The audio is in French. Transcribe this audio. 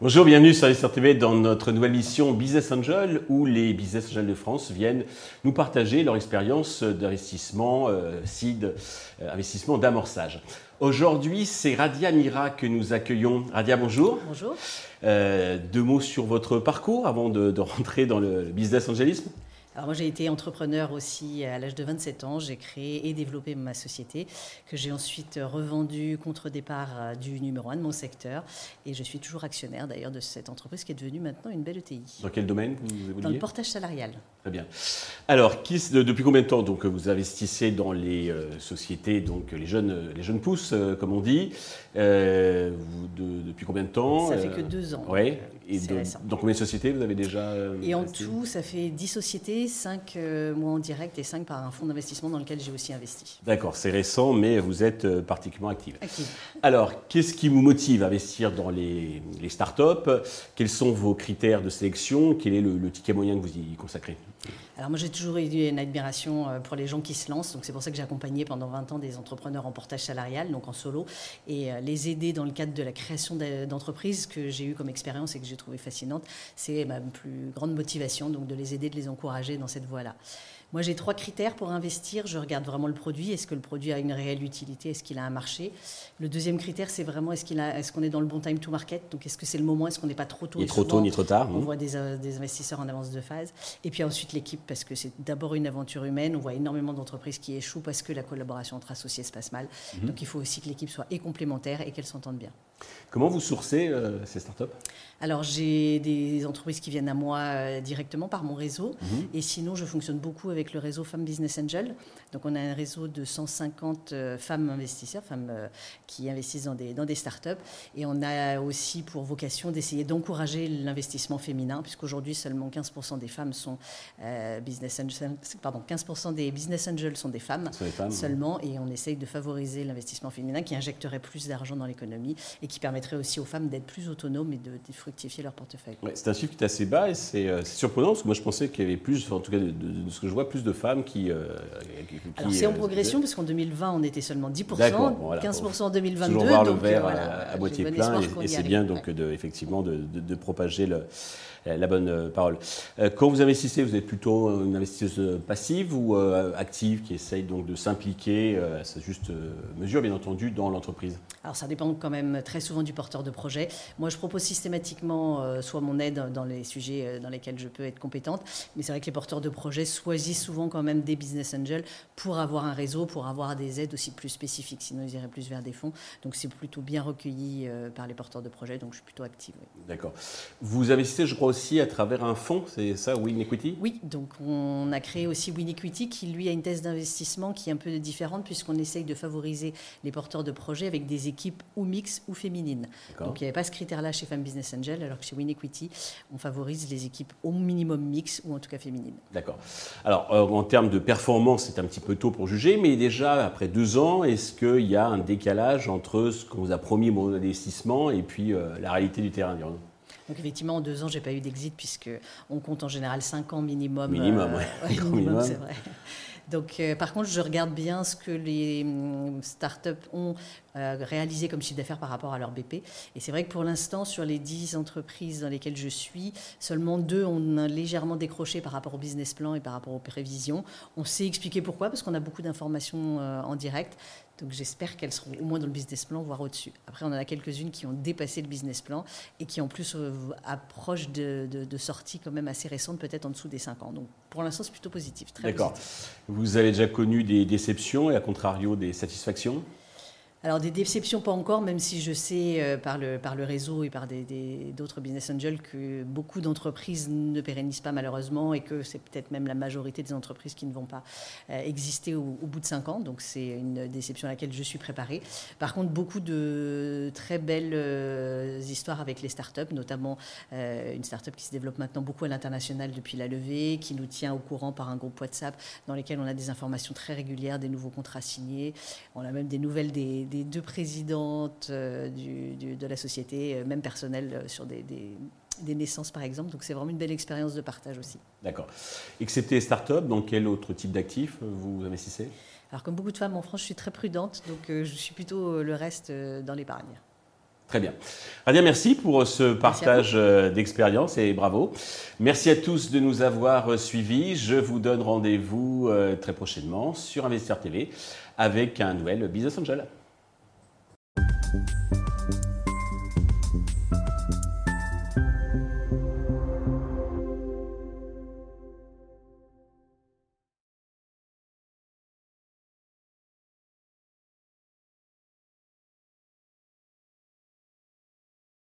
Bonjour, bienvenue sur les TV dans notre nouvelle mission Business Angel où les Business Angels de France viennent nous partager leur expérience d'investissement, euh, seed, euh, investissement d'amorçage. Aujourd'hui, c'est Radia Mira que nous accueillons. Radia, bonjour. Bonjour. Euh, deux mots sur votre parcours avant de, de rentrer dans le business angélisme alors moi j'ai été entrepreneur aussi à l'âge de 27 ans. J'ai créé et développé ma société que j'ai ensuite revendue contre départ euh, du numéro 1 de mon secteur. Et je suis toujours actionnaire d'ailleurs de cette entreprise qui est devenue maintenant une belle ETI. Dans quel domaine vous Dans le portage salarial. Très bien. Alors, qui, depuis combien de temps donc, vous investissez dans les euh, sociétés, donc les jeunes, les jeunes pousses, euh, comme on dit? Euh, Depuis combien de temps? Ça fait que deux ans. Oui. Et dans combien de sociétés vous avez déjà Et en tout, ça fait dix sociétés, cinq moi en direct et cinq par un fonds d'investissement dans lequel j'ai aussi investi. D'accord, c'est récent, mais vous êtes particulièrement active. Active. Alors, qu'est-ce qui vous motive à investir dans les, les startups? Quels sont vos critères de sélection? Quel est le, le ticket moyen que vous y consacrez? Alors moi j'ai toujours eu une admiration euh, pour les gens qui se lancent, donc c'est pour ça que j'ai accompagné pendant 20 ans des entrepreneurs en portage salarial, donc en solo, et euh, les aider dans le cadre de la création d'entreprises que j'ai eu comme expérience et que j'ai trouvé fascinante, c'est ma plus grande motivation, donc de les aider, de les encourager dans cette voie-là. Moi, j'ai trois critères pour investir. Je regarde vraiment le produit. Est-ce que le produit a une réelle utilité? Est-ce qu'il a un marché? Le deuxième critère, c'est vraiment est-ce qu'on est, qu'on est dans le bon time to market? Donc, est-ce que c'est le moment? Est-ce qu'on n'est pas trop tôt? Ni trop tôt, ni trop tard. On voit des, euh, des, investisseurs en avance de phase. Et puis ensuite, l'équipe, parce que c'est d'abord une aventure humaine. On voit énormément d'entreprises qui échouent parce que la collaboration entre associés se passe mal. Mhm. Donc, il faut aussi que l'équipe soit et complémentaire et qu'elle s'entende bien. Comment vous sourcez euh, ces startups? Alors, j'ai des entreprises qui viennent à moi euh, directement par mon réseau. Mhm. Et sinon, je fonctionne beaucoup avec le réseau Femmes Business Angel. Donc, on a un réseau de 150 euh, femmes investisseurs, femmes qui investissent dans des, dans des startups. Et on a aussi pour vocation d'essayer d'encourager l'investissement féminin, puisqu'aujourd'hui, seulement 15% des femmes sont business angels, pardon, 15% des business angels sont des femmes, seulement. Et on essaye de favoriser l'investissement féminin qui injecterait plus d'argent dans l'économie et qui permettrait aussi aux femmes d'être plus autonomes et de, fructifier leur portefeuille. c'est un chiffre qui est assez bas et euh, c'est surprenant parce que moi je pensais qu'il y avait plus, en tout cas de, ce que je vois, plus de femmes qui. Euh, Alors c'est en euh, progression parce qu'en 2020 on était seulement 10%, 15% en 2022. Toujours voir le verre à, moitié plein et, c'est bien donc de, effectivement de, propager le, la bonne parole. Quand vous investissez, vous êtes plutôt une investisseuse passive ou active qui essaye donc de s'impliquer à sa juste mesure, bien entendu, dans l'entreprise? Alors ça dépend quand même très souvent du porteur de projet. Moi, je propose systématiquement euh, soit mon aide dans les sujets euh, dans lesquels je peux être compétente, mais c'est vrai que les porteurs de projet choisissent souvent quand même des business angels pour avoir un réseau, pour avoir des aides aussi plus spécifiques. Sinon, ils iraient plus vers des fonds. Donc, c'est plutôt bien recueilli euh, par les porteurs de projet. Donc, je suis plutôt active. D'accord. Vous investissez, je crois, aussi à travers un fonds, c'est ça, Win Equity? Oui, donc on a créé aussi Win Equity qui, lui, a une thèse d'investissement qui est un peu différente puisqu'on essaye de favoriser les porteurs de projet avec des équipes ou mixtes ou féminines. Donc il n'y avait pas ce critère-là chez Femme Business Angel, alors que chez Win Equity, on favorise les équipes au minimum mix ou en tout cas féminines. D'accord. Alors euh, en termes de performance, c'est un petit peu tôt pour juger, mais déjà après deux ans, est-ce qu'il y a un décalage entre ce qu'on vous a promis mon investissement et puis euh, la réalité du terrain donc effectivement, en deux ans, j'ai pas eu d'exit puisque on compte en général cinq ans minimum. Minimum, oui. minimum, c'est vrai. Donc, euh, par contre, je regarde bien ce que les hum, startups ont euh, réalisé comme chiffre d'affaires par rapport à leur BP. Et c'est vrai que pour l'instant, sur les 10 entreprises dans lesquelles je suis, seulement deux ont légèrement décroché par rapport au business plan et par rapport aux prévisions. On sait expliquer pourquoi, parce qu'on a beaucoup d'informations euh, en direct. Donc j'espère qu'elles seront au moins dans le business plan, voire au-dessus. Après, on en a quelques-unes qui ont dépassé le business plan et qui en plus approchent de, de, sorties quand même assez récentes, peut-être en dessous des 5 ans. Donc pour l'instant, c'est plutôt positif. D'accord. Vous avez déjà connu des déceptions et à contrario des satisfactions? Alors des déceptions pas encore, même si je sais euh, par, le, par le réseau et par d'autres business angels que beaucoup d'entreprises ne pérennisent pas malheureusement et que c'est peut-être même la majorité des entreprises qui ne vont pas euh, exister au, bout de cinq ans. Donc c'est une déception à laquelle je suis préparée. Par contre, beaucoup de très belles euh, histoires avec les startups, notamment une startup qui se développe maintenant beaucoup à l'international depuis la levée, qui nous tient au courant par un groupe WhatsApp dans lesquels on a des informations très régulières, des nouveaux contrats signés. On a même des nouvelles des deux présidentes euh, de la société, euh, même personnelles, euh, sur des, des naissances par exemple. Donc c'est vraiment une belle expérience de partage aussi. D'accord. Excepté start-up, dans quel autre type d'actifs vous investissez? Alors comme beaucoup de femmes en France, je suis très prudente, donc je suis plutôt le reste dans l'épargne. Très bien. Radia, merci pour ce partage d'expérience et bravo. Merci à tous de nous avoir suivis. Je vous donne rendez-vous très prochainement sur Investir TV avec un nouvel Business Angel. you.